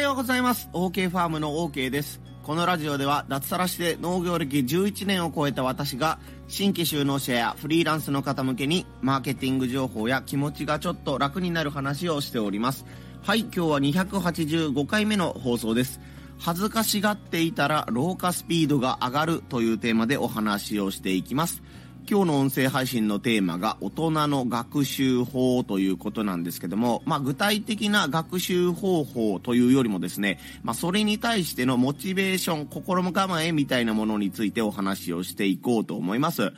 はようございます。OK ファームの OK です。このラジオでは脱サラして農業歴11年を超えた私が新規就農者やフリーランスの方向けにマーケティング情報や気持ちがちょっと楽になる話をしております。はい、今日は285回目の放送です。恥ずかしがっていたら老化スピードが上がるというテーマでお話をしていきます。今日の音声配信のテーマが大人の学習法ということなんですけども、まあ具体的な学習方法というよりもですね、まあそれに対してのモチベーション、心構えみたいなものについてお話をしていこうと思います。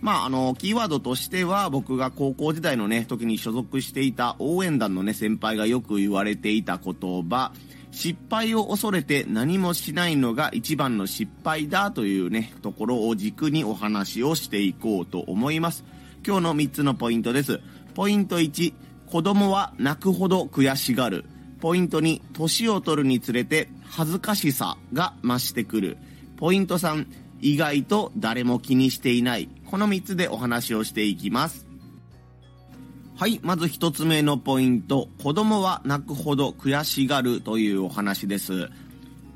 まあ、あの、キーワードとしては、僕が高校時代のね、時に所属していた応援団のね、先輩がよく言われていた言葉、失敗を恐れて何もしないのが一番の失敗だというね、ところを軸にお話をしていこうと思います。今日の3つのポイントです。ポイント1、子供は泣くほど悔しがる。ポイント2、年を取るにつれて恥ずかしさが増してくる。ポイント3、意外と誰も気にしていない。この3つでお話をしていきます。はい、まず1つ目のポイント。子供は泣くほど悔しがるというお話です。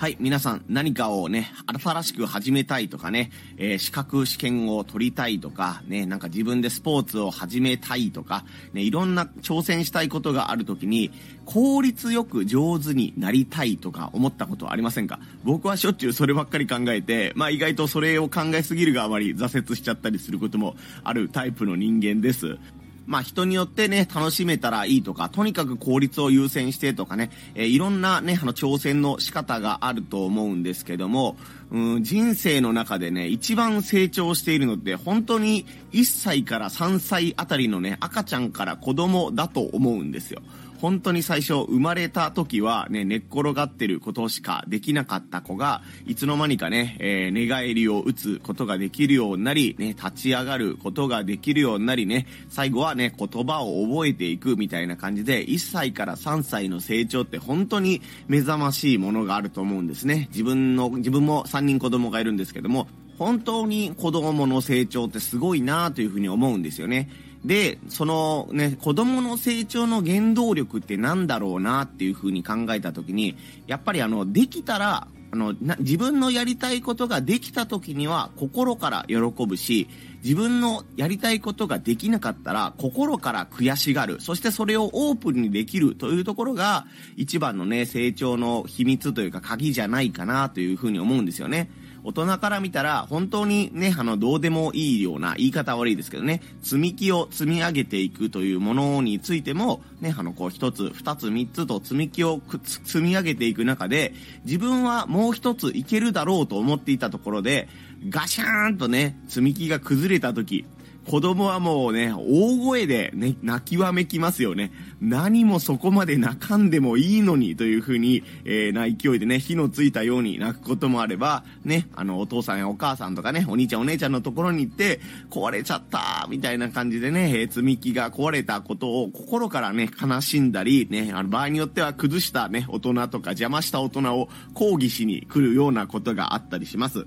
はい、皆さん何かをね、新しく始めたいとかね、えー、資格試験を取りたいとか、ね、なんか自分でスポーツを始めたいとか、ね、いろんな挑戦したいことがあるときに、効率よく上手になりたいとか思ったことはありませんか？僕はしょっちゅうそればっかり考えて、まあ意外とそれを考えすぎるがあまり挫折しちゃったりすることもあるタイプの人間です。まあ人によってね、楽しめたらいいとか、とにかく効率を優先してとかね、えー、いろんなね、あの挑戦の仕方があると思うんですけども、うん、人生の中でね、一番成長しているのって本当に1歳から3歳あたりのね、赤ちゃんから子供だと思うんですよ。本当に最初生まれた時はね、寝っ転がってることしかできなかった子が、いつの間にかね、えー、寝返りを打つことができるようになり、ね、立ち上がることができるようになりね、最後はね、言葉を覚えていくみたいな感じで、1歳から3歳の成長って本当に目覚ましいものがあると思うんですね。自分の、自分も3 3人子供がいるんですけども、本当に子供の成長ってすごいなというふうに思うんですよね。で、そのね、子供の成長の原動力って何だろうなっていうふうに考えたときに、やっぱりあの、できたら、あのな、自分のやりたいことができた時には心から喜ぶし、自分のやりたいことができなかったら心から悔しがる。そしてそれをオープンにできるというところが一番のね、成長の秘密というか鍵じゃないかなというふうに思うんですよね。大人から見たら本当にね、あの、どうでもいいような、言い方悪いですけどね、積み木を積み上げていくというものについても、ね、あの、こう一つ、二つ、三つと積み木を積み上げていく中で、自分はもう一ついけるだろうと思っていたところで、ガシャーンとね、積み木が崩れた時、子供はもうね、大声でね、泣きわめきますよね。何もそこまで泣かんでもいいのにというふうに、えー、な勢いでね、火のついたように泣くこともあれば、ね、あの、お父さんやお母さんとかね、お兄ちゃんお姉ちゃんのところに行って、壊れちゃったみたいな感じでね、えー、積み木が壊れたことを心からね、悲しんだり、ね、あの、場合によっては崩したね、大人とか邪魔した大人を抗議しに来るようなことがあったりします。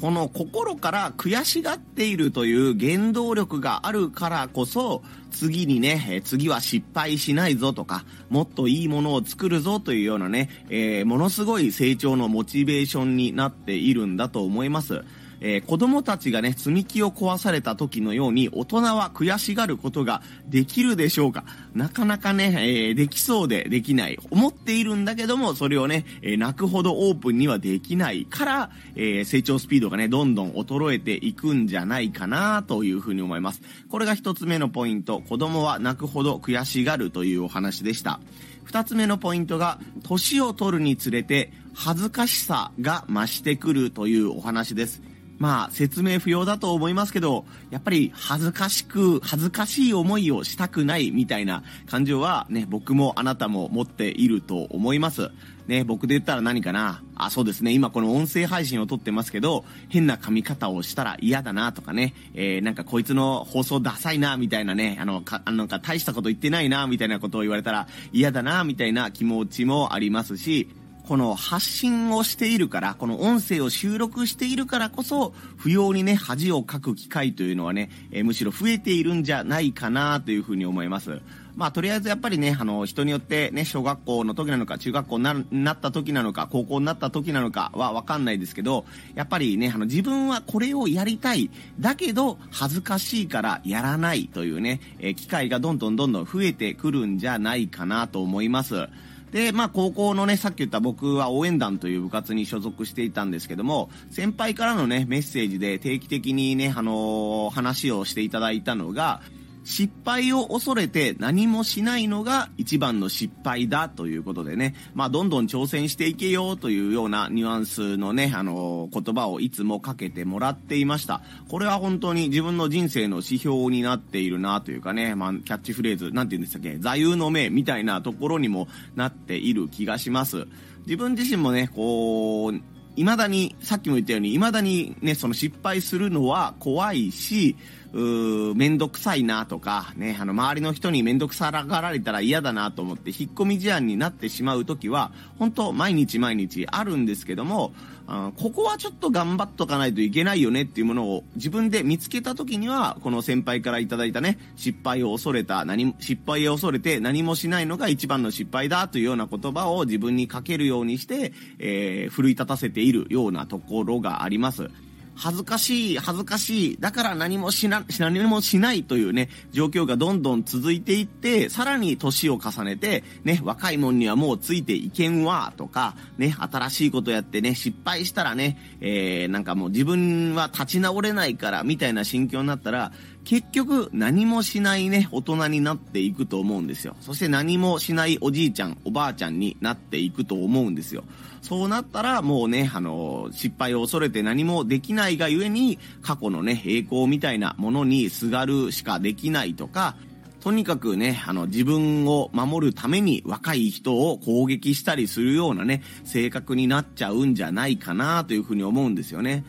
この心から悔しがっているという原動力があるからこそ、次にね、次は失敗しないぞとか、もっといいものを作るぞというようなね、えー、ものすごい成長のモチベーションになっているんだと思います。えー、子供たちがね、積み木を壊された時のように、大人は悔しがることができるでしょうか？なかなかね、えー、できそうでできない。思っているんだけども、それをね、えー、泣くほどオープンにはできないから、え成長スピードがね、どんどん衰えていくんじゃないかなというふうに思います。これが一つ目のポイント。子供は泣くほど悔しがるというお話でした。二つ目のポイントが、年を取るにつれて恥ずかしさが増してくるというお話です。まあ、説明不要だと思いますけど、やっぱり恥ずかしく、恥ずかしい思いをしたくないみたいな感情はね、僕もあなたも持っていると思います。ね、僕で言ったら何かなあ、そうですね。今この音声配信を撮ってますけど、変な髪型をしたら嫌だなとかね、えー、なんかこいつの放送ダサいなみたいなね、あの、か、あのなんか大したこと言ってないなみたいなことを言われたら嫌だなみたいな気持ちもありますし、この発信をしているから、この音声を収録しているからこそ、不要にね、恥をかく機会というのはね、えー、むしろ増えているんじゃないかなというふうに思います。まあ、とりあえずやっぱりね、あの、人によってね、小学校の時なのか、中学校になった時なのか、高校になった時なのかはわかんないですけど、やっぱりね、あの、自分はこれをやりたい。だけど、恥ずかしいからやらないというね、えー、機会がどんどんどんどん増えてくるんじゃないかなと思います。で、まあ、高校のね、さっき言った僕は応援団という部活に所属していたんですけども、先輩からのね、メッセージで定期的にね、あのー、話をしていただいたのが、失敗を恐れて何もしないのが一番の失敗だということでね、まあ、どんどん挑戦していけよというようなニュアンスのね、あの、言葉をいつもかけてもらっていました。これは本当に自分の人生の指標になっているなというかね、まあ、キャッチフレーズ、なんて言うんでしたっけ、座右の銘みたいなところにもなっている気がします。自分自身もね、こう、未だに、さっきも言ったように、未だにね、その失敗するのは怖いし、うめんどくさいなとか、ね、あの、周りの人にめんどくさがられたら嫌だなと思って、引っ込み思案になってしまう時は、本当毎日毎日あるんですけども、あここはちょっと頑張っとかないといけないよねっていうものを自分で見つけた時には、この先輩からいただいたね、失敗を恐れた、何、失敗を恐れて何もしないのが一番の失敗だというような言葉を自分にかけるようにして、えー、奮い立たせているようなところがあります。恥ずかしい、恥ずかしい、だから何もしな、何もしないというね、状況がどんどん続いていって、さらに年を重ねて、ね、若いもんにはもうついていけんわ、とか、ね、新しいことやってね、失敗したらね、えー、なんかもう自分は立ち直れないから、みたいな心境になったら、結局何もしないね、大人になっていくと思うんですよ。そして何もしないおじいちゃん、おばあちゃんになっていくと思うんですよ。そうなったらもうね、あの、失敗を恐れて何もできないがゆえに、過去のね、栄光みたいなものにすがるしかできないとか、とにかくね、あの、自分を守るために若い人を攻撃したりするようなね、性格になっちゃうんじゃないかなというふうに思うんですよね。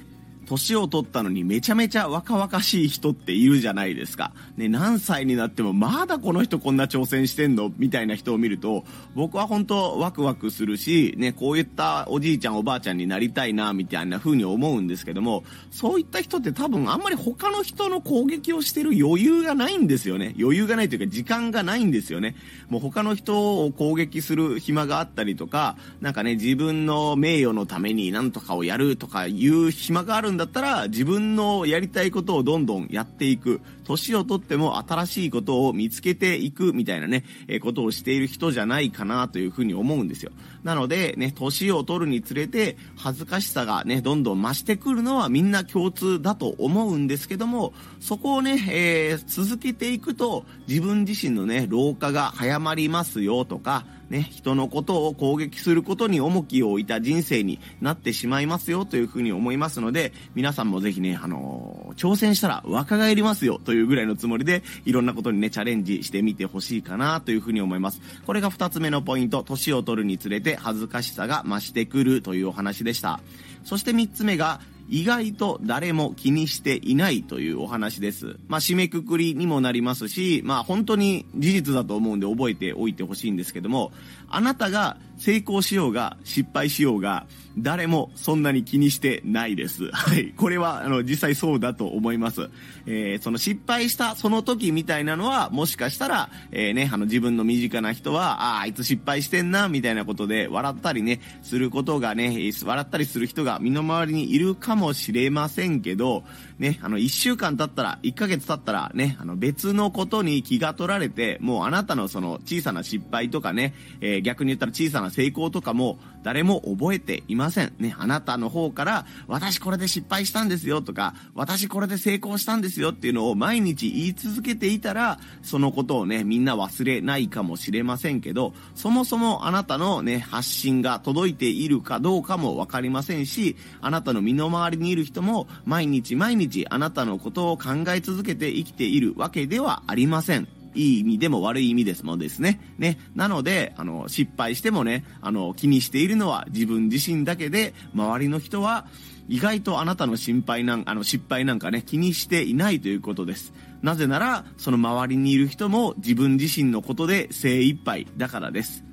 年を取ったのにめちゃめちゃ若々しい人っているじゃないですか。ね、何歳になってもまだこの人こんな挑戦してんの？みたいな人を見ると、僕は本当ワクワクするし、ね、こういったおじいちゃんおばあちゃんになりたいな、みたいな風に思うんですけども、そういった人って多分あんまり他の人の攻撃をしてる余裕がないんですよね。余裕がないというか時間がないんですよね。もう他の人を攻撃する暇があったりとか、なんかね、自分の名誉のために何とかをやるとかいう暇があるんだったら自分のやりたいことをどんどんやっていく。年をとっても新しいことを見つけていくみたいなね、え、ことをしている人じゃないかなというふうに思うんですよ。なので、ね、年を取るにつれて恥ずかしさがね、どんどん増してくるのはみんな共通だと思うんですけども、そこをね、えー、続けていくと自分自身のね、老化が早まりますよとか、ね、人のことを攻撃することに重きを置いた人生になってしまいますよというふうに思いますので、皆さんもぜひね、あのー、挑戦したら若返りますよというぐらいのつもりで、いろんなことにね、チャレンジしてみてほしいかなというふうに思います。これが二つ目のポイント、年を取るにつれて恥ずかしさが増してくるというお話でした。そして三つ目が、意外と誰も気にしていないというお話です。まあ、締めくくりにもなりますし、まあ、本当に事実だと思うんで覚えておいてほしいんですけども、あなたが成功しようが失敗しようが、誰もそんなに気にしてないです。はい。これは、あの、実際そうだと思います。えー、その失敗したその時みたいなのは、もしかしたら、えー、ね、あの、自分の身近な人は、ああ、あいつ失敗してんな、みたいなことで、笑ったりね、することがね、笑ったりする人が身の回りにいるかもしれませんけど、ね、あの、一週間経ったら、一ヶ月経ったら、ね、あの、別のことに気が取られて、もうあなたのその、小さな失敗とかね、えー、逆に言ったら小さな成功とかも、誰も覚えていません。ね、あなたの方から、私これで失敗したんですよとか、私これで成功したんですよっていうのを毎日言い続けていたら、そのことをね、みんな忘れないかもしれませんけど、そもそもあなたのね、発信が届いているかどうかもわかりませんし、あなたの身の回りにいる人も、毎日毎日あなたのことを考え続けて生きているわけではありません。いい意味でも悪い意味ですもんですね。ね。なので、あの、失敗してもね、あの、気にしているのは自分自身だけで、周りの人は、意外とあなたの心配なん、あの、失敗なんかね、気にしていないということです。なぜなら、その周りにいる人も自分自身のことで精一杯だからです。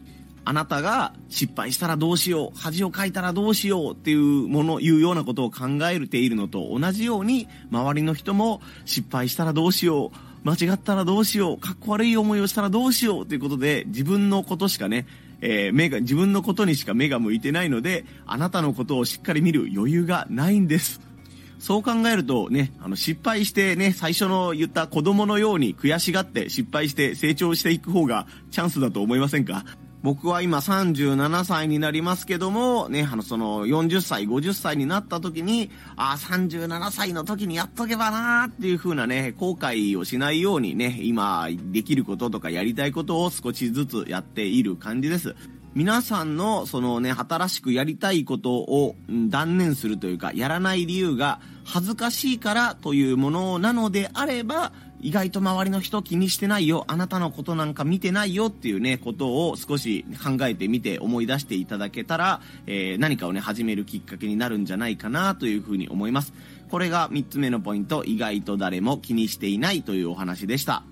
あなたが失敗したらどうしよう、恥をかいたらどうしようっていうもの、いうようなことを考えているのと同じように、周りの人も失敗したらどうしよう、間違ったらどうしよう、かっこ悪い思いをしたらどうしようということで、自分のことしかね、えー、目が、自分のことにしか目が向いてないので、あなたのことをしっかり見る余裕がないんです。そう考えるとね、あの失敗してね、最初の言った子供のように悔しがって失敗して成長していく方がチャンスだと思いませんか？僕は今37歳になりますけども、ね、あの、その40歳、50歳になった時に、ああ、37歳の時にやっとけばなーっていう風なね、後悔をしないようにね、今できることとかやりたいことを少しずつやっている感じです。皆さんのそのね、新しくやりたいことを断念するというか、やらない理由が恥ずかしいからというものなのであれば、意外と周りの人気にしてないよ、あなたのことなんか見てないよっていうね、ことを少し考えてみて思い出していただけたら、えー、何かをね、始めるきっかけになるんじゃないかなというふうに思います。これが3つ目のポイント、意外と誰も気にしていないというお話でした。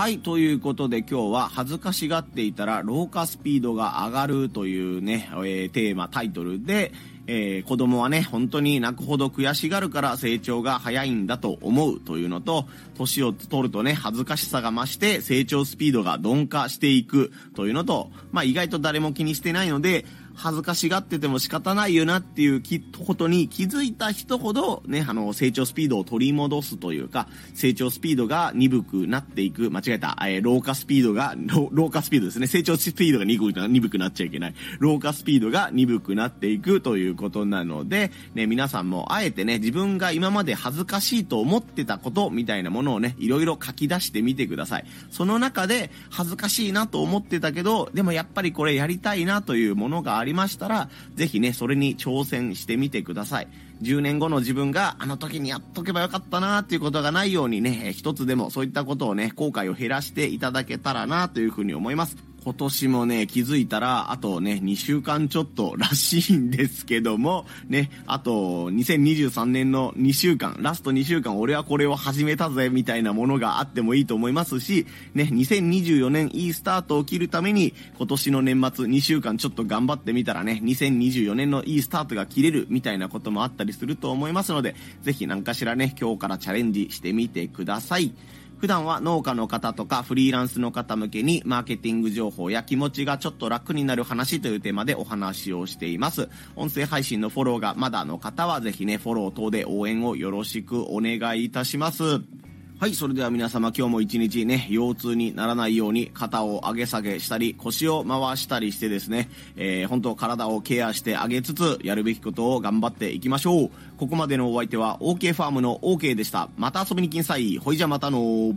はい、ということで今日は恥ずかしがっていたら老化スピードが上がるというね、えー、テーマ、タイトルで、えー、子供はね、本当に泣くほど悔しがるから成長が早いんだと思うというのと、年を取るとね、恥ずかしさが増して成長スピードが鈍化していくというのと、まあ意外と誰も気にしてないので、恥ずかしがってても仕方ないよなっていうことに気づいた人ほど、ね、あの、成長スピードを取り戻すというか、成長スピードが鈍くなっていく、間違えた、えー、老化スピードが、老化スピードですね。成長スピードが鈍く鈍くなっちゃいけない。老化スピードが鈍くなっていくということなので、ね、皆さんもあえてね、自分が今まで恥ずかしいと思ってたことみたいなものをね、いろいろ書き出してみてください。その中で、恥ずかしいなと思ってたけど、でもやっぱりこれやりたいなというものがありましたら、ぜひね、それに挑戦してみてください。10年後の自分があの時にやっとけばよかったなっていうことがないようにね、一つでもそういったことをね、後悔を減らしていただけたらなというふうに思います。今年もね、気づいたら、あとね、2週間ちょっと らしいんですけども、ね、あと、2023年の2週間、ラスト2週間、俺はこれを始めたぜ、みたいなものがあってもいいと思いますし、ね、2024年いいスタートを切るために、今年の年末2週間ちょっと頑張ってみたらね、2024年のいいスタートが切れる、みたいなこともあったりすると思いますので、ぜひ何かしらね、今日からチャレンジしてみてください。普段は農家の方とかフリーランスの方向けにマーケティング情報や気持ちがちょっと楽になる話というテーマでお話をしています。音声配信のフォローがまだの方はぜひね、フォロー等で応援をよろしくお願いいたします。はい、それでは皆様今日も一日ね、腰痛にならないように肩を上げ下げしたり、腰を回したりしてですね、えー、本当体をケアしてあげつつ、やるべきことを頑張っていきましょう。ここまでのお相手は OK ファームの OK でした。また遊びに来んさい。ほいじゃまたの